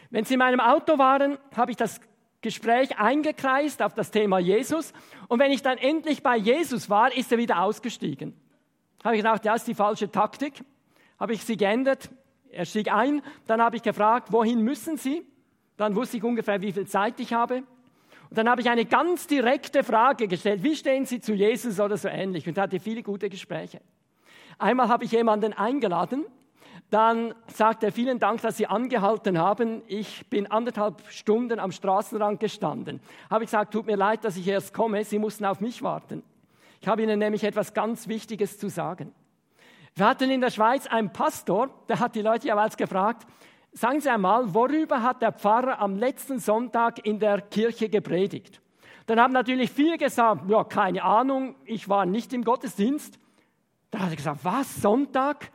Wenn Sie in meinem Auto waren, habe ich das Gespräch eingekreist auf das Thema Jesus. Und wenn ich dann endlich bei Jesus war, ist er wieder ausgestiegen. Habe ich gedacht, ja, ist die falsche Taktik. Habe ich sie geändert. Er stieg ein. Dann habe ich gefragt, wohin müssen Sie? Dann wusste ich ungefähr, wie viel Zeit ich habe. Und dann habe ich eine ganz direkte Frage gestellt. Wie stehen Sie zu Jesus oder so ähnlich? Und hatte viele gute Gespräche. Einmal habe ich jemanden eingeladen. Dann sagte er, vielen Dank, dass Sie angehalten haben. Ich bin anderthalb Stunden am Straßenrand gestanden. Habe ich gesagt, tut mir leid, dass ich erst komme. Sie mussten auf mich warten. Ich habe Ihnen nämlich etwas ganz Wichtiges zu sagen. Wir hatten in der Schweiz einen Pastor, der hat die Leute jeweils gefragt, sagen Sie einmal, worüber hat der Pfarrer am letzten Sonntag in der Kirche gepredigt? Dann haben natürlich viele gesagt, ja, keine Ahnung, ich war nicht im Gottesdienst. Da hat er gesagt, was, Sonntag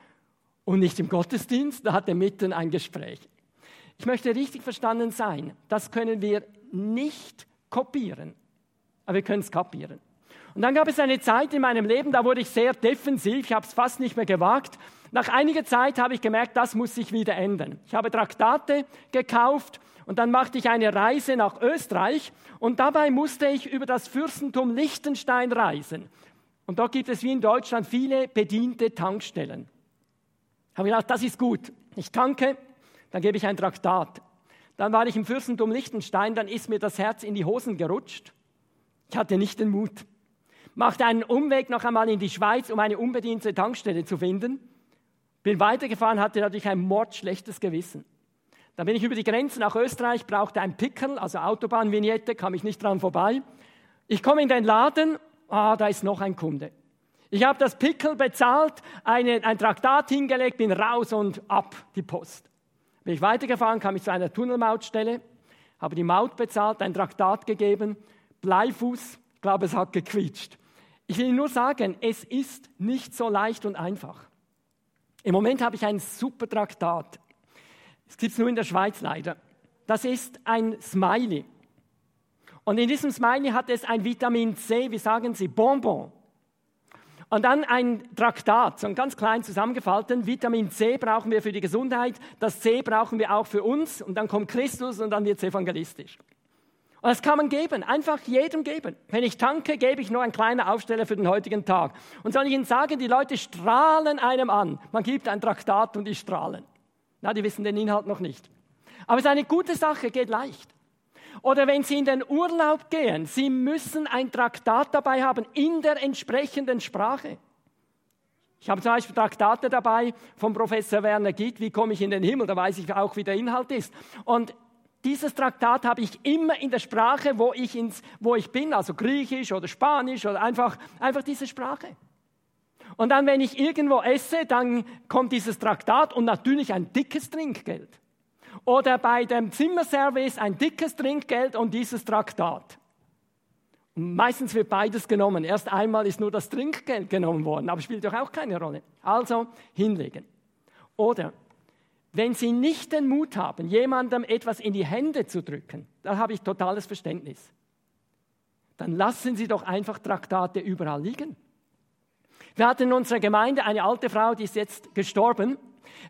und nicht im Gottesdienst? Da hat er mitten ein Gespräch. Ich möchte richtig verstanden sein, das können wir nicht kopieren, aber wir können es kapieren. Und dann gab es eine Zeit in meinem Leben, da wurde ich sehr defensiv, ich habe es fast nicht mehr gewagt. Nach einiger Zeit habe ich gemerkt, das muss sich wieder ändern. Ich habe Traktate gekauft und dann machte ich eine Reise nach Österreich und dabei musste ich über das Fürstentum Liechtenstein reisen. Und dort gibt es wie in Deutschland viele bediente Tankstellen. Ich habe gedacht, das ist gut. Ich tanke, dann gebe ich ein Traktat. Dann war ich im Fürstentum Liechtenstein, dann ist mir das Herz in die Hosen gerutscht. Ich hatte nicht den Mut. Machte einen Umweg noch einmal in die Schweiz, um eine unbediente Tankstelle zu finden. Bin weitergefahren, hatte natürlich ein mordschlechtes Gewissen. Dann bin ich über die Grenze nach Österreich, brauchte ein Pickel, also Autobahnvignette, kam ich nicht dran vorbei. Ich komme in den Laden, ah, da ist noch ein Kunde. Ich habe das Pickel bezahlt, eine, ein Traktat hingelegt, bin raus und ab die Post. Bin ich weitergefahren, kam ich zu einer Tunnelmautstelle, habe die Maut bezahlt, ein Traktat gegeben, Bleifuß, glaube, es hat gequietscht. Ich will nur sagen, es ist nicht so leicht und einfach. Im Moment habe ich ein super Traktat. Es gibt es nur in der Schweiz leider. Das ist ein Smiley. Und in diesem Smiley hat es ein Vitamin C, wie sagen Sie, Bonbon. Und dann ein Traktat, so ein ganz klein zusammengefalten. Vitamin C brauchen wir für die Gesundheit, das C brauchen wir auch für uns. Und dann kommt Christus und dann wird es evangelistisch. Und das kann man geben, einfach jedem geben. Wenn ich tanke, gebe ich nur einen kleinen Aufsteller für den heutigen Tag. Und soll ich Ihnen sagen, die Leute strahlen einem an. Man gibt ein Traktat und die strahlen. Na, die wissen den Inhalt noch nicht. Aber es ist eine gute Sache, geht leicht. Oder wenn Sie in den Urlaub gehen, Sie müssen ein Traktat dabei haben in der entsprechenden Sprache. Ich habe zum Beispiel Traktate dabei vom Professor Werner Gitt, wie komme ich in den Himmel, da weiß ich auch, wie der Inhalt ist. Und dieses Traktat habe ich immer in der Sprache, wo ich, ins, wo ich bin, also Griechisch oder Spanisch oder einfach, einfach diese Sprache. Und dann, wenn ich irgendwo esse, dann kommt dieses Traktat und natürlich ein dickes Trinkgeld. Oder bei dem Zimmerservice ein dickes Trinkgeld und dieses Traktat. Und meistens wird beides genommen. Erst einmal ist nur das Trinkgeld genommen worden, aber spielt doch auch keine Rolle. Also hinlegen. Oder wenn Sie nicht den Mut haben, jemandem etwas in die Hände zu drücken, da habe ich totales Verständnis. Dann lassen Sie doch einfach Traktate überall liegen. Wir hatten in unserer Gemeinde eine alte Frau, die ist jetzt gestorben.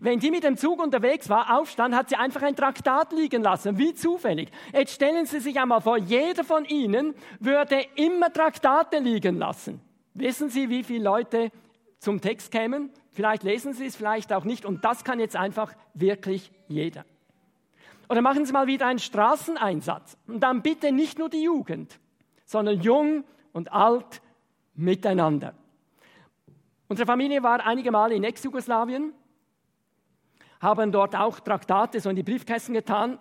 Wenn die mit dem Zug unterwegs war, aufstand, hat sie einfach ein Traktat liegen lassen, wie zufällig. Jetzt stellen Sie sich einmal vor, jeder von Ihnen würde immer Traktate liegen lassen. Wissen Sie, wie viele Leute zum Text kämen? Vielleicht lesen Sie es, vielleicht auch nicht. Und das kann jetzt einfach wirklich jeder. Oder machen Sie mal wieder einen Straßeneinsatz. Und dann bitte nicht nur die Jugend, sondern jung und alt miteinander. Unsere Familie war einige Male in Ex-Jugoslawien, haben dort auch Traktate so in die Briefkästen getan.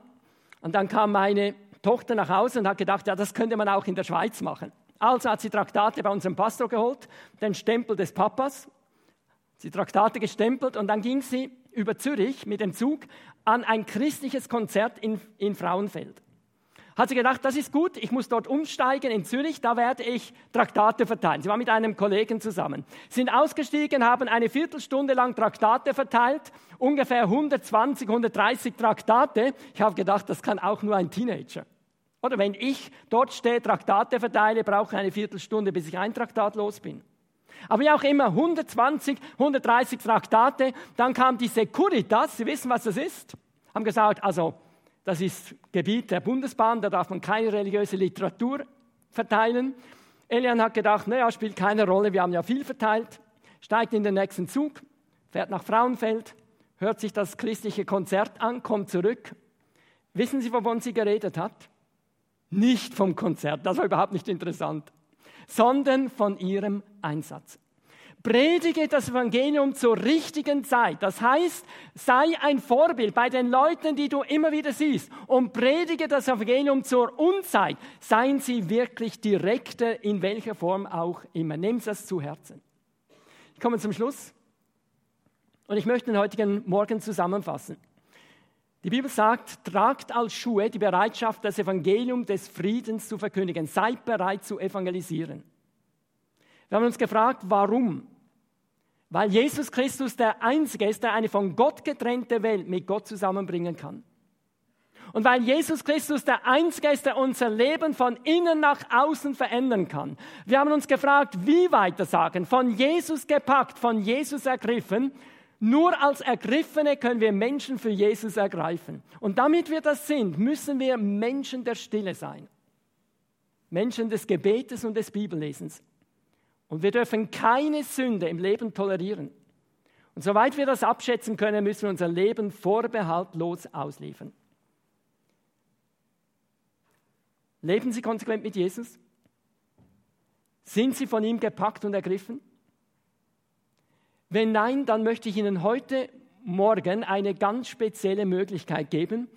Und dann kam meine Tochter nach Hause und hat gedacht, ja, das könnte man auch in der Schweiz machen. Also hat sie Traktate bei unserem Pastor geholt, den Stempel des Papas, sie Traktate gestempelt und dann ging sie über Zürich mit dem Zug an ein christliches Konzert in, in Frauenfeld. Hat sie gedacht, das ist gut, ich muss dort umsteigen in Zürich, da werde ich Traktate verteilen. Sie war mit einem Kollegen zusammen. Sind ausgestiegen, haben eine Viertelstunde lang Traktate verteilt, ungefähr 120, 130 Traktate. Ich habe gedacht, das kann auch nur ein Teenager. Oder wenn ich dort stehe, Traktate verteile, brauche ich eine Viertelstunde, bis ich ein Traktat los bin. Aber wie auch immer, 120, 130 Traktate. Dann kam die Securitas, Sie wissen, was das ist? Haben gesagt, also das ist Gebiet der Bundesbahn, da darf man keine religiöse Literatur verteilen. Elian hat gedacht, naja, spielt keine Rolle, wir haben ja viel verteilt. Steigt in den nächsten Zug, fährt nach Frauenfeld, hört sich das christliche Konzert an, kommt zurück. Wissen Sie, wovon sie geredet hat? Nicht vom Konzert, das war überhaupt nicht interessant sondern von ihrem Einsatz. Predige das Evangelium zur richtigen Zeit. Das heißt, sei ein Vorbild bei den Leuten, die du immer wieder siehst und predige das Evangelium zur Unzeit. Seien sie wirklich direkte, in welcher Form auch immer. Nimm das zu Herzen. Ich komme zum Schluss und ich möchte den heutigen Morgen zusammenfassen. Die Bibel sagt, tragt als Schuhe die Bereitschaft, das Evangelium des Friedens zu verkündigen. Seid bereit zu evangelisieren. Wir haben uns gefragt, warum? Weil Jesus Christus der Einzige ist, der eine von Gott getrennte Welt mit Gott zusammenbringen kann. Und weil Jesus Christus der Einzige ist, der unser Leben von innen nach außen verändern kann. Wir haben uns gefragt, wie weiter sagen, von Jesus gepackt, von Jesus ergriffen Nur als Ergriffene können wir Menschen für Jesus ergreifen. Und damit wir das sind, müssen wir Menschen der Stille sein. Menschen des Gebetes und des Bibellesens. Und wir dürfen keine Sünde im Leben tolerieren. Und soweit wir das abschätzen können, müssen wir unser Leben vorbehaltlos ausliefern. Leben Sie konsequent mit Jesus? Sind Sie von ihm gepackt und ergriffen? Wenn nein, dann möchte ich Ihnen heute Morgen eine ganz spezielle Möglichkeit geben,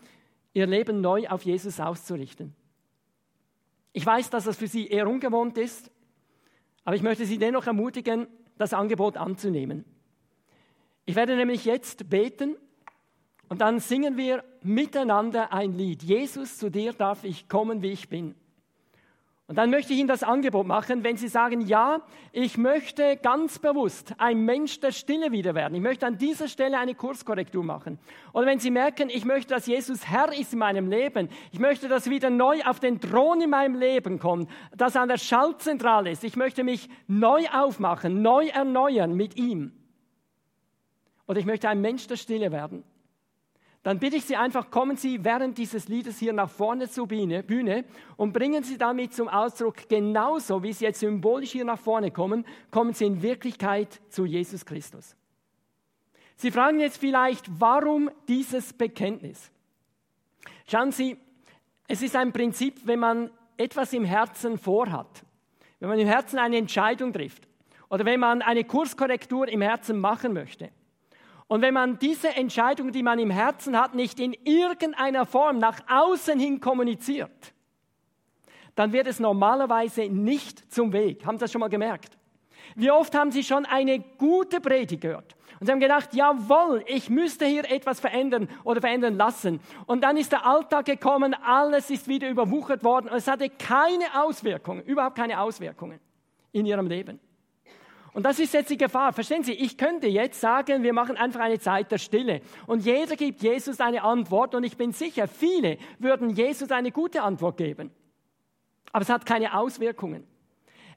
Ihr Leben neu auf Jesus auszurichten. Ich weiß, dass das für Sie eher ungewohnt ist, aber ich möchte Sie dennoch ermutigen, das Angebot anzunehmen. Ich werde nämlich jetzt beten und dann singen wir miteinander ein Lied. Jesus, zu dir darf ich kommen, wie ich bin. Und dann möchte ich Ihnen das Angebot machen, wenn Sie sagen, ja, ich möchte ganz bewusst ein Mensch der Stille wieder werden. Ich möchte an dieser Stelle eine Kurskorrektur machen. Oder wenn Sie merken, ich möchte, dass Jesus Herr ist in meinem Leben. Ich möchte, dass wieder neu auf den Thron in meinem Leben kommt, dass er an der Schaltzentrale ist. Ich möchte mich neu aufmachen, neu erneuern mit ihm oder ich möchte ein Mensch der Stille werden, dann bitte ich Sie einfach, kommen Sie während dieses Liedes hier nach vorne zur Bühne und bringen Sie damit zum Ausdruck, genauso wie Sie jetzt symbolisch hier nach vorne kommen, kommen Sie in Wirklichkeit zu Jesus Christus. Sie fragen jetzt vielleicht, warum dieses Bekenntnis? Schauen Sie, es ist ein Prinzip, wenn man etwas im Herzen vorhat, wenn man im Herzen eine Entscheidung trifft oder wenn man eine Kurskorrektur im Herzen machen möchte, und wenn man diese Entscheidung, die man im Herzen hat, nicht in irgendeiner Form nach außen hin kommuniziert, dann wird es normalerweise nicht zum Weg. Haben Sie das schon mal gemerkt? Wie oft haben Sie schon eine gute Predigt gehört? Und Sie haben gedacht, jawohl, ich müsste hier etwas verändern oder verändern lassen. Und dann ist der Alltag gekommen, alles ist wieder überwuchert worden und es hatte keine Auswirkungen, überhaupt keine Auswirkungen in Ihrem Leben. Und das ist jetzt die Gefahr. Verstehen Sie, ich könnte jetzt sagen, wir machen einfach eine Zeit der Stille. Und jeder gibt Jesus eine Antwort. Und ich bin sicher, viele würden Jesus eine gute Antwort geben. Aber es hat keine Auswirkungen.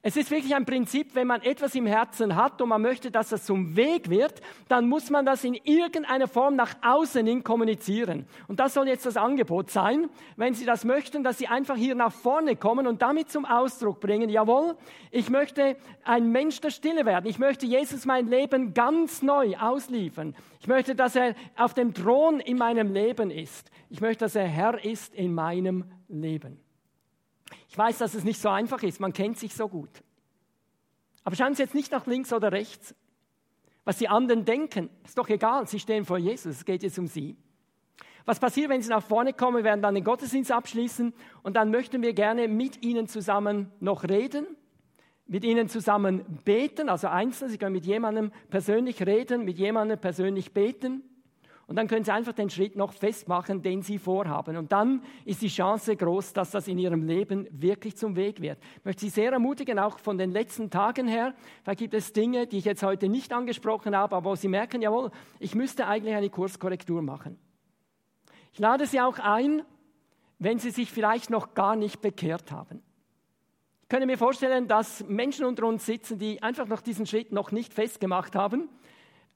Es ist wirklich ein Prinzip, wenn man etwas im Herzen hat und man möchte, dass das zum Weg wird, dann muss man das in irgendeiner Form nach außen hin kommunizieren. Und das soll jetzt das Angebot sein, wenn Sie das möchten, dass Sie einfach hier nach vorne kommen und damit zum Ausdruck bringen, jawohl, ich möchte ein Mensch der Stille werden. Ich möchte Jesus mein Leben ganz neu ausliefern. Ich möchte, dass er auf dem Thron in meinem Leben ist. Ich möchte, dass er Herr ist in meinem Leben. Ich weiß, dass es nicht so einfach ist, man kennt sich so gut. Aber schauen Sie jetzt nicht nach links oder rechts. Was die anderen denken, ist doch egal, sie stehen vor Jesus, es geht jetzt um sie. Was passiert, wenn Sie nach vorne kommen? Wir werden dann den Gottesdienst abschließen und dann möchten wir gerne mit Ihnen zusammen noch reden, mit Ihnen zusammen beten, also einzeln. Sie können mit jemandem persönlich reden, mit jemandem persönlich beten. Und dann können Sie einfach den Schritt noch festmachen, den Sie vorhaben. Und dann ist die Chance groß, dass das in Ihrem Leben wirklich zum Weg wird. Ich möchte Sie sehr ermutigen, auch von den letzten Tagen her. Da gibt es Dinge, die ich jetzt heute nicht angesprochen habe, aber wo Sie merken, jawohl, ich müsste eigentlich eine Kurskorrektur machen. Ich lade Sie auch ein, wenn Sie sich vielleicht noch gar nicht bekehrt haben. Ich könnte mir vorstellen, dass Menschen unter uns sitzen, die einfach noch diesen Schritt noch nicht festgemacht haben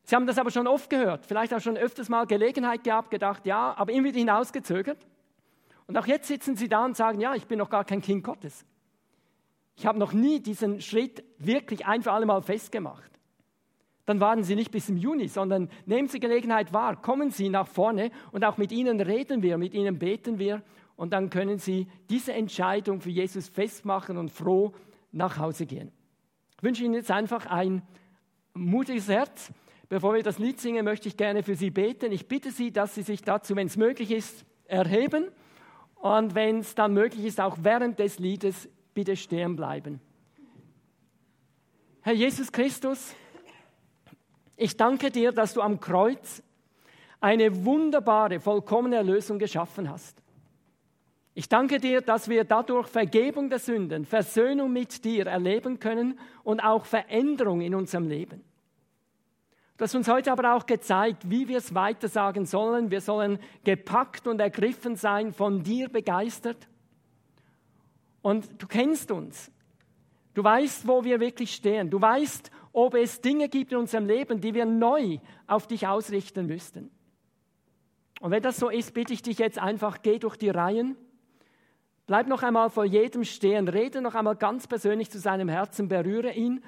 Sie haben das aber schon oft gehört, vielleicht auch schon öfters mal Gelegenheit gehabt, gedacht, ja, aber irgendwie hinausgezögert. Und auch jetzt sitzen Sie da und sagen, ja, ich bin noch gar kein Kind Gottes. Ich habe noch nie diesen Schritt wirklich ein für alle Mal festgemacht. Dann warten Sie nicht bis im Juni, sondern nehmen Sie Gelegenheit wahr, kommen Sie nach vorne und auch mit Ihnen reden wir, mit Ihnen beten wir und dann können Sie diese Entscheidung für Jesus festmachen und froh nach Hause gehen. Ich wünsche Ihnen jetzt einfach ein mutiges Herz. Bevor wir das Lied singen, möchte ich gerne für Sie beten. Ich bitte Sie, dass Sie sich dazu, wenn es möglich ist, erheben und wenn es dann möglich ist, auch während des Liedes bitte stehen bleiben. Herr Jesus Christus, ich danke dir, dass du am Kreuz eine wunderbare, vollkommene Erlösung geschaffen hast. Ich danke dir, dass wir dadurch Vergebung der Sünden, Versöhnung mit dir erleben können und auch Veränderung in unserem Leben. Du hast uns heute aber auch gezeigt, wie wir es weiter sagen sollen. Wir sollen gepackt und ergriffen sein, von dir begeistert. Und du kennst uns. Du weißt, wo wir wirklich stehen. Du weißt ob es Dinge gibt in unserem Leben, die wir neu auf dich ausrichten müssten. Und wenn das so ist, bitte ich dich jetzt einfach, geh durch die Reihen, bleib noch einmal vor jedem stehen, rede noch einmal ganz persönlich zu seinem Herzen, berühre ihn,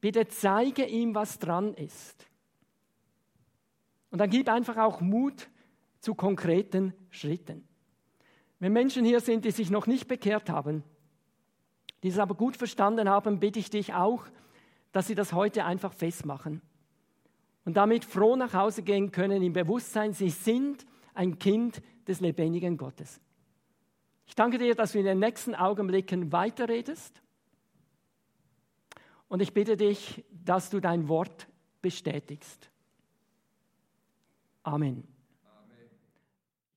bitte zeige ihm, was dran ist. Und dann gib einfach auch Mut zu konkreten Schritten. Wenn Menschen hier sind, die sich noch nicht bekehrt haben, die es aber gut verstanden haben, bitte ich dich auch, dass sie das heute einfach festmachen und damit froh nach Hause gehen können im Bewusstsein, sie sind ein Kind des lebendigen Gottes. Ich danke dir, dass du in den nächsten Augenblicken weiterredest. Und ich bitte dich, dass du dein Wort bestätigst. Amen.